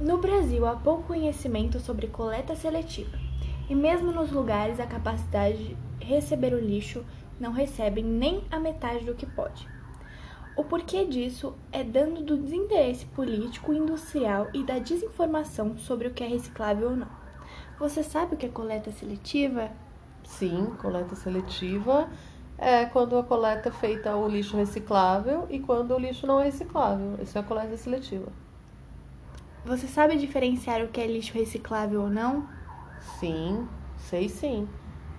No Brasil, há pouco conhecimento sobre coleta seletiva, e mesmo nos lugares a capacidade de receber o lixo não recebem nem a metade do que pode. O porquê disso é dando do desinteresse político, industrial e da desinformação sobre o que é reciclável ou não. Você sabe o que é coleta seletiva? Sim, coleta seletiva é quando a coleta é feita o lixo reciclável e quando o lixo não é reciclável. Isso é coleta seletiva. Você sabe diferenciar o que é lixo reciclável ou não? Sim, sei sim.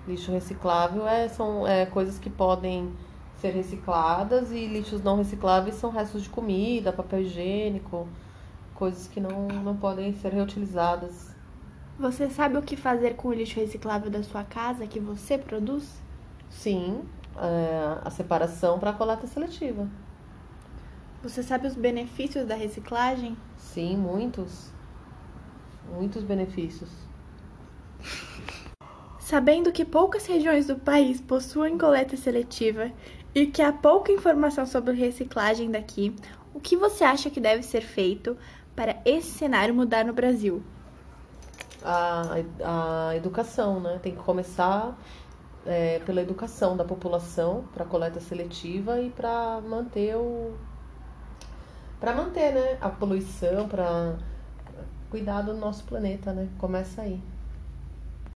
Lixo reciclável é, são é, coisas que podem ser recicladas e lixos não recicláveis são restos de comida, papel higiênico, coisas que não, não podem ser reutilizadas. Você sabe o que fazer com o lixo reciclável da sua casa que você produz? Sim, é, a separação para a coleta seletiva. Você sabe os benefícios da reciclagem? Sim, muitos. Muitos benefícios. Sabendo que poucas regiões do país possuem coleta seletiva e que há pouca informação sobre reciclagem daqui, o que você acha que deve ser feito para esse cenário mudar no Brasil? A, a educação, né? Tem que começar é, pela educação da população para coleta seletiva e para manter o para manter né, a poluição, para cuidar do nosso planeta, né? Começa aí.